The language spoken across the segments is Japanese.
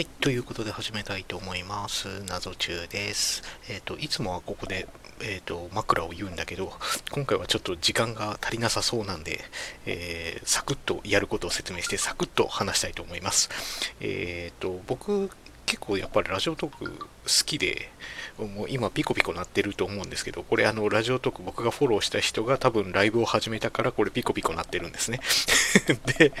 はい、ということで始めたいと思います。謎中です。えっ、と、いつもはここで、えっ、と、枕を言うんだけど、今回はちょっと時間が足りなさそうなんで、えーサクッとやることを説明して、サクッと話したいと思います。えっ、と、僕、結構やっぱりラジオトーク好きで、もう今ピコピコ鳴ってると思うんですけど、これあの、ラジオトーク僕がフォローした人が多分ライブを始めたからこれピコピコ鳴ってるんですね。で、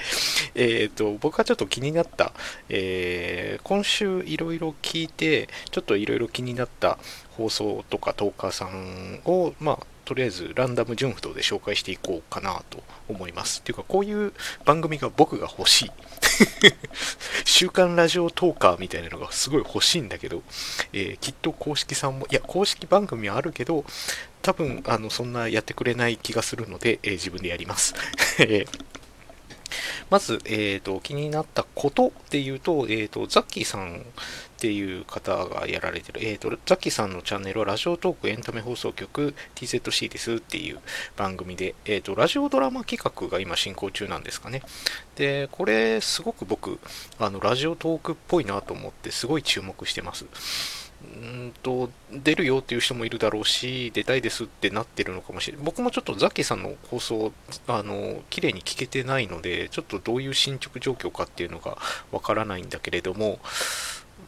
えっ、と、僕はちょっと気になった、えー今週いろいろ聞いて、ちょっといろいろ気になった放送とかトーカーさんを、まあ、とりあえずランダム順不動で紹介していこうかなと思います。っていうか、こういう番組が僕が欲しい。週刊ラジオトーカーみたいなのがすごい欲しいんだけど、えーきっと公式さんも、いや、公式番組はあるけど、多分、あの、そんなやってくれない気がするので、えー自分でやります。えーまず、えーと、気になったことっていうと、えーと、ザッキーさんっていう方がやられてる、えーと、ザッキーさんのチャンネルはラジオトークエンタメ放送局 TZC ですっていう番組で、えーと、ラジオドラマ企画が今進行中なんですかね。で、これ、すごく僕、あの、ラジオトークっぽいなと思って、すごい注目してます。うんと、出るよっていう人もいるだろうし、出たいですってなってるのかもしれない。僕もちょっとザッキーさんの放送、あの、綺麗に聞けてないので、ちょっとどういう進捗状況かっていうのがわからないんだけれども、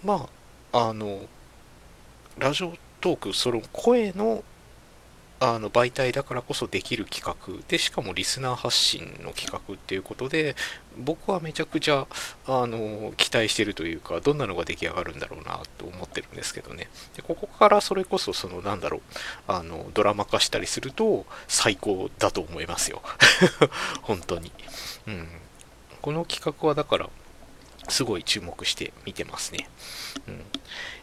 まあ、あの、ラジオトーク、その声のあの媒体だからこそできる企画でしかもリスナー発信の企画っていうことで僕はめちゃくちゃあの期待してるというかどんなのが出来上がるんだろうなと思ってるんですけどね。でここからそれこそそのなんだろうあのドラマ化したりすると最高だと思いますよ。本当に、うん、この企画はだからすごい注目して見てますね、うん。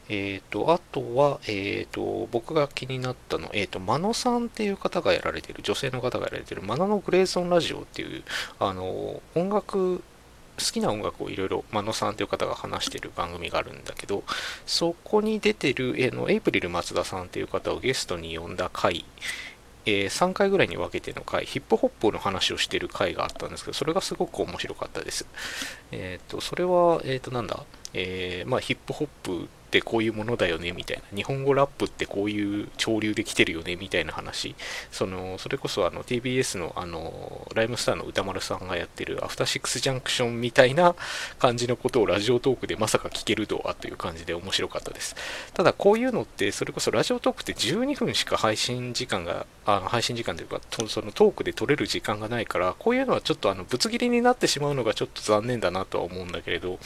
えっ、と、あとは、えっ、と、僕が気になったの、えっ、と、マノさんっていう方がやられてる、女性の方がやられてる、マノのグレーゾンラジオっていう、あの、音楽、好きな音楽をいろいろ、マノさんという方が話してる番組があるんだけど、そこに出てる、えの、エイプリル松田さんっていう方をゲストに呼んだ回、え3回ぐらいに分けての回、ヒップホップの話をしてる回があったんですけど、それがすごく面白かったです。えっ、と、それは、えっ、と、なんだ、えまあ、ヒップホップってこういうものだよねみたいな。日本語ラップってこういう潮流で来てるよねみたいな話。そのそれこそあの TBS のあのライムスターの歌丸さんがやってるアフターシックスジャンクションみたいな感じのことをラジオトークでまさか聞けるとはという感じで面白かったです。ただこういうのってそれこそラジオトークって12分しか配信時間があの配信時間というかそのトークで取れる時間がないからこういうのはちょっとあのぶつ切りになってしまうのがちょっと残念だなとは思うんだけれど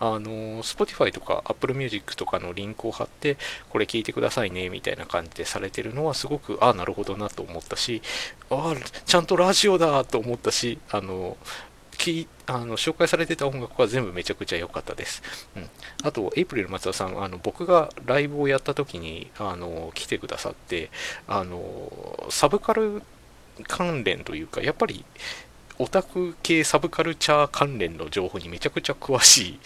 あの Spotify とか Apple Music ととかのリンクを貼ってこれ聞いてくださいねみたいな感じでされてるのはすごくああなるほどなと思ったしああちゃんとラジオだと思ったしあのきあの紹介されてた音楽は全部めちゃくちゃ良かったです。うん、あと、エイプリル松田さん、あの僕がライブをやった時にあの来てくださってあの、サブカル関連というか、やっぱりオタク系サブカルチャー関連の情報にめちゃくちゃ詳しい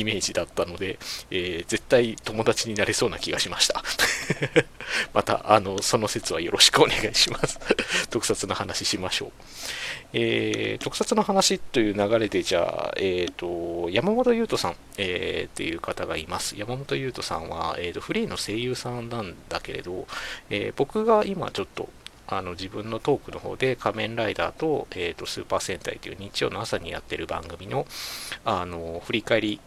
イメージだったので、えー絶対友達になれそうな気がしました。また、あの、その説はよろしくお願いします。特撮の話しましょう。えー特撮の話という流れで、じゃあ、えっ、と、山本優斗さん、えーっていう方がいます。山本優斗さんは、えーと、フリーの声優さんなんだけれど、えー僕が今ちょっと、あの自分のトークの方で仮面ライダーと,、えーとスーパー戦隊という日曜の朝にやってる番組のあの振り返り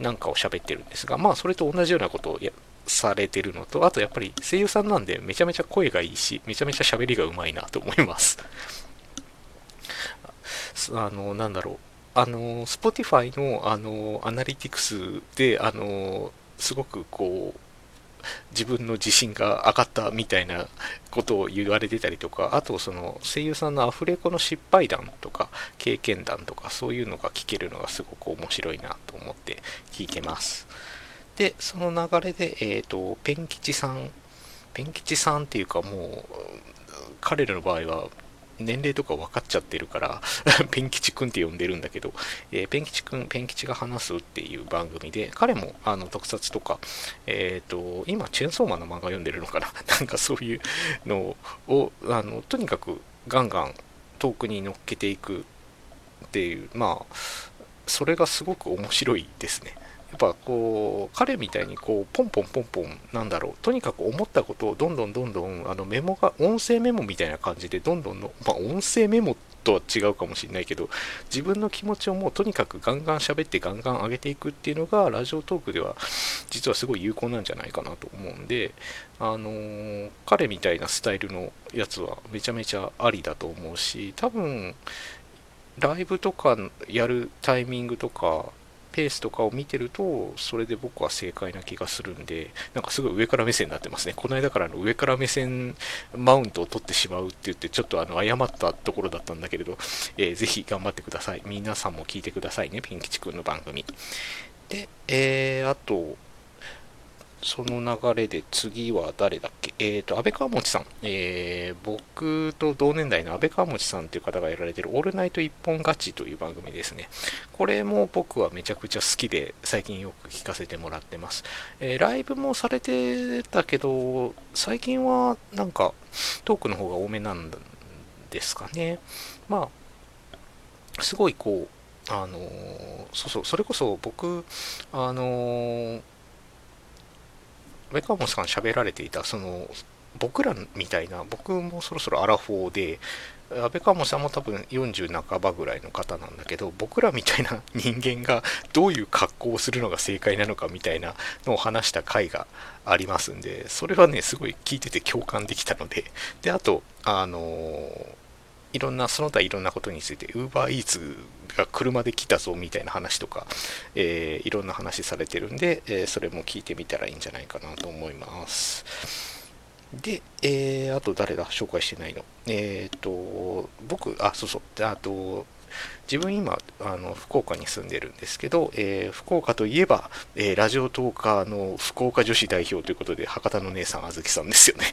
なんかを喋ってるんですが、まあそれと同じようなことをやされてるのと、あとやっぱり声優さんなんでめちゃめちゃ声がいいし、めちゃめちゃ喋りがうまいなと思います。あの、なんだろう。あの、Spotify の、あの、アナリティクスで、あの、すごくこう、自分の自信が上がったみたいなことを言われてたりとか、あとその声優さんのアフレコの失敗談とか経験談とかそういうのが聞けるのがすごく面白いなと思って聞いてます。で、その流れで、えっ、と、ペン吉さん、ペン吉さんっていうかもう、彼らの場合は年齢とか分かっちゃってるから、ペン吉くんって呼んでるんだけど、えーペン吉くん、ペン吉が話すっていう番組で、彼もあの特撮とか、えっ、と、今、チェーンソーマンの漫画読んでるのかな？なんかそういうのを、あの、とにかくガンガン遠くに乗っけていくっていう、まあ、それがすごく面白いですね。やっぱこう彼みたいにこうポンポンポンポンなんだろう。とにかく思ったことをどんどんどんどんあのメモが音声メモみたいな感じでどんどんの、まあ、音声メモとは違うかもしれないけど自分の気持ちをもうとにかくガンガン喋ってガンガン上げていくっていうのがラジオトークでは実はすごい有効なんじゃないかなと思うんであのー、彼みたいなスタイルのやつはめちゃめちゃありだと思うし多分ライブとかやるタイミングとかペースとかを見てると、それで僕は正解な気がするんで、なんかすごい上から目線になってますね。この間からの上から目線マウントを取ってしまうって言って、ちょっとあの誤ったところだったんだけれど、えー、ぜひ頑張ってください。皆さんも聞いてくださいね、ピン吉くんの番組。で、えー、あと、その流れで次は誰だっけ？えっ、ー、と、安倍川持さん。えー、僕と同年代の安倍川持さんという方がやられてるオールナイト一本勝ちという番組ですね。これも僕はめちゃくちゃ好きで、最近よく聞かせてもらってます。えー、ライブもされてたけど、最近はなんかトークの方が多めなんですかね。まあ、すごいこう、あのそうそう、それこそ僕、あのメカモさん喋られていた、その、僕らみたいな、僕もそろそろアラフォーで、安倍川さんも多分40半ばぐらいの方なんだけど、僕らみたいな人間がどういう格好をするのが正解なのかみたいなのを話した回がありますんで、それはね、すごい聞いてて共感できたので、で、あと、あのーいろんな、その他いろんなことについて、UberEats が車で来たぞみたいな話とか、えー、いろんな話されてるんで、えー、それも聞いてみたらいいんじゃないかなと思います。で、えー、あと誰だ？紹介してないの。えっ、と、僕、あ、そうそう、あと、自分今あの福岡に住んでるんですけど、えー、福岡といえば、えー、ラジオトーカーの福岡女子代表ということで博多の姉さんあずきさんですよね、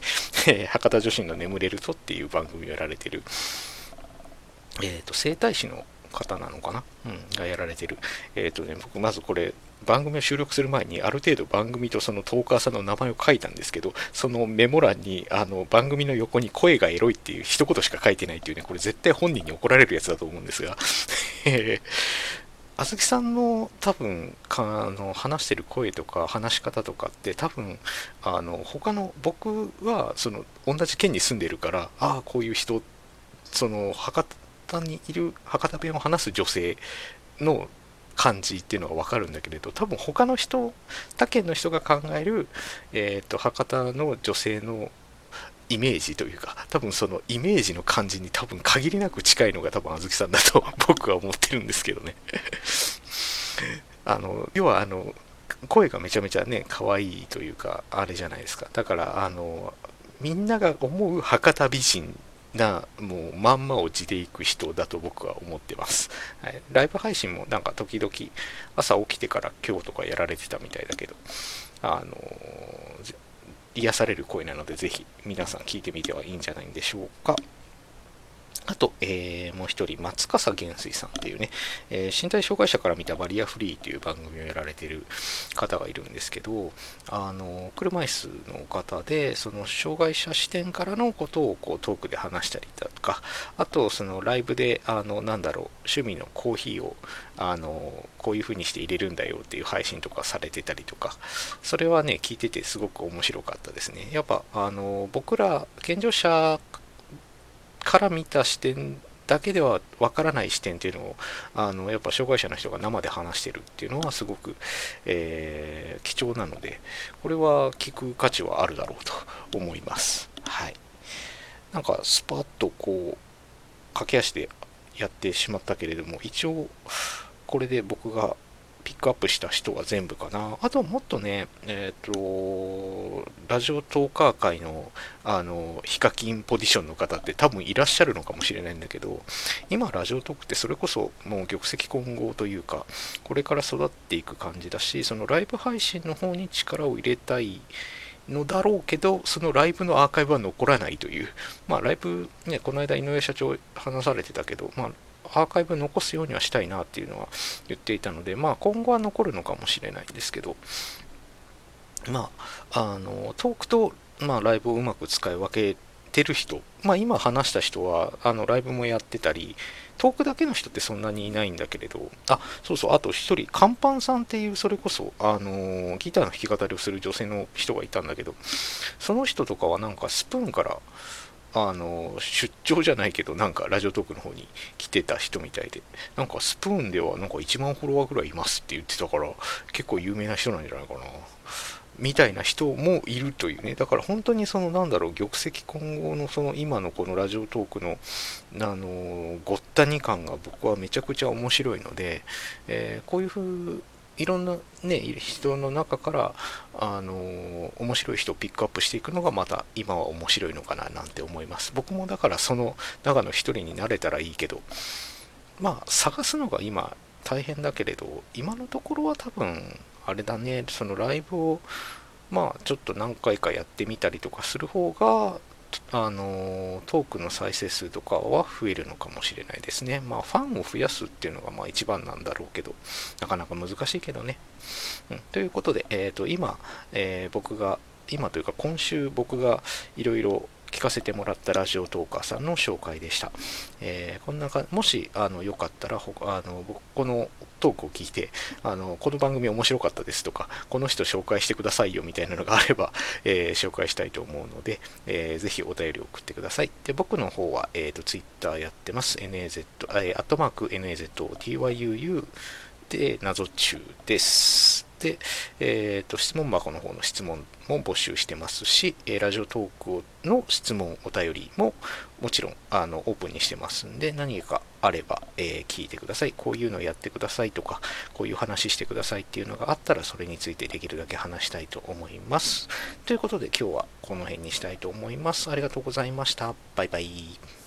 え博多女子の眠れるとっていう番組をやられてる、えーと、整体師の方なのかな、うん、がやられてる。えっ、ー、とね、僕まずこれ、番組を収録する前にある程度番組とそのトーカーさんの名前を書いたんですけど、そのメモ欄にあの番組の横に声がエロいっていう一言しか書いてないっていうね、これ絶対本人に怒られるやつだと思うんですが、え あずきさんの多分かあの話してる声とか話し方とかって多分あの他の僕はその同じ県に住んでるからああこういう人その博多にいる博多弁を話す女性の感じっていうのが分かるんだけれど多分他の人他県の人が考える、えーと、博多の女性のイメージというか多分そのイメージの感じに多分限りなく近いのが多分あずきさんだと僕は思ってるんですけどね。あの要はあの声がめちゃめちゃね可愛いというかあれじゃないですか。だからあのみんなが思う博多美人な、もうまんま落ちていく人だと僕は思ってます。はい、ライブ配信もなんか時々朝起きてから今日とかやられてたみたいだけど、あのー、癒される声なのでぜひ皆さん聞いてみてはいいんじゃないんでしょうか。あと、えー、もう一人、松笠元帥さんっていうね、えー、身体障害者から見たバリアフリーという番組をやられてる方がいるんですけど、あの、車椅子の方で、その障害者視点からのことをこうトークで話したりだとか、あと、そのライブで、あの、なんだろう、趣味のコーヒーを、あの、こういう風にして入れるんだよっていう配信とかされてたりとか、それはね、聞いててすごく面白かったですね。やっぱ、あの、僕ら、健常者から見た視点だけではわからない視点っていうのをあのやっぱ障害者の人が生で話してるっていうのはすごく、えー、貴重なのでこれは聞く価値はあるだろうと思います。はい。なんかスパッとこう駆け足でやってしまったけれども一応これで僕がピックアップした人は全部かな。あとはもっとね、えっ、ー、と、ラジオトーカー界の、あの、ヒカキンポジションの方って多分いらっしゃるのかもしれないんだけど、今ラジオトークってそれこそもう玉石混合というか、これから育っていく感じだし、そのライブ配信の方に力を入れたい、のだろうけど、そのライブのアーカイブは残らないという、まあ、ライブ、ね、この間、井上社長話されてたけど、まあ、アーカイブ残すようにはしたいなっていうのは言っていたので、まあ今後は残るのかもしれないんですけど、まあ、あの、トークと、まあ、ライブをうまく使い分けてる人、まあ今話した人は、あの、ライブもやってたり、トークだけの人ってそんなにいないんだけれど、あ、そうそう、あと一人、カンパンさんっていう、それこそ、あのギターの弾き語りをする女性の人がいたんだけど、その人とかはなんかスプーンから、あの出張じゃないけど、なんかラジオトークの方に来てた人みたいで、なんかスプーンではなんか1万フォロワーぐらいいますって言ってたから、結構有名な人なんじゃないかな。みたいな人もいるというね、だから本当にそのなんだろう、玉石混合のその今のこのラジオトークの、あのごったに感が僕はめちゃくちゃ面白いので、えー、こういうふういろんな、ね、人の中から、あの面白い人をピックアップしていくのがまた今は面白いのかななんて思います。僕もだからその中の一人になれたらいいけど、まあ探すのが今大変だけれど、今のところは多分あれだね、そのライブを、まあ、ちょっと何回かやってみたりとかする方が、あのトークの再生数とかは増えるのかもしれないですね。まあ、ファンを増やすっていうのがまあ一番なんだろうけど、なかなか難しいけどね。うん、ということで、えー、と今、えー、僕が、今というか今週僕がいろいろ聞かせてもらったラジオトーカーさんの紹介でした。えー、こんなかもしあのよかったらあの僕このトークを聞いてあのこの番組面白かったですとかこの人紹介してくださいよみたいなのがあれば、えー、紹介したいと思うので、えー、ぜひお便りを送ってください。で僕の方は、えーと、Twitter やってます。NAZ、えー、アットマーク NAZTYUU で謎中です。で、えーと、質問箱の方の質問も募集してますし、ラジオトークの質問、お便りももちろんあのオープンにしてますんで、何かあれば、えー、聞いてください。こういうのやってくださいとか、こういう話してくださいっていうのがあったら、それについてできるだけ話したいと思います。ということで今日はこの辺にしたいと思います。ありがとうございました。バイバイ。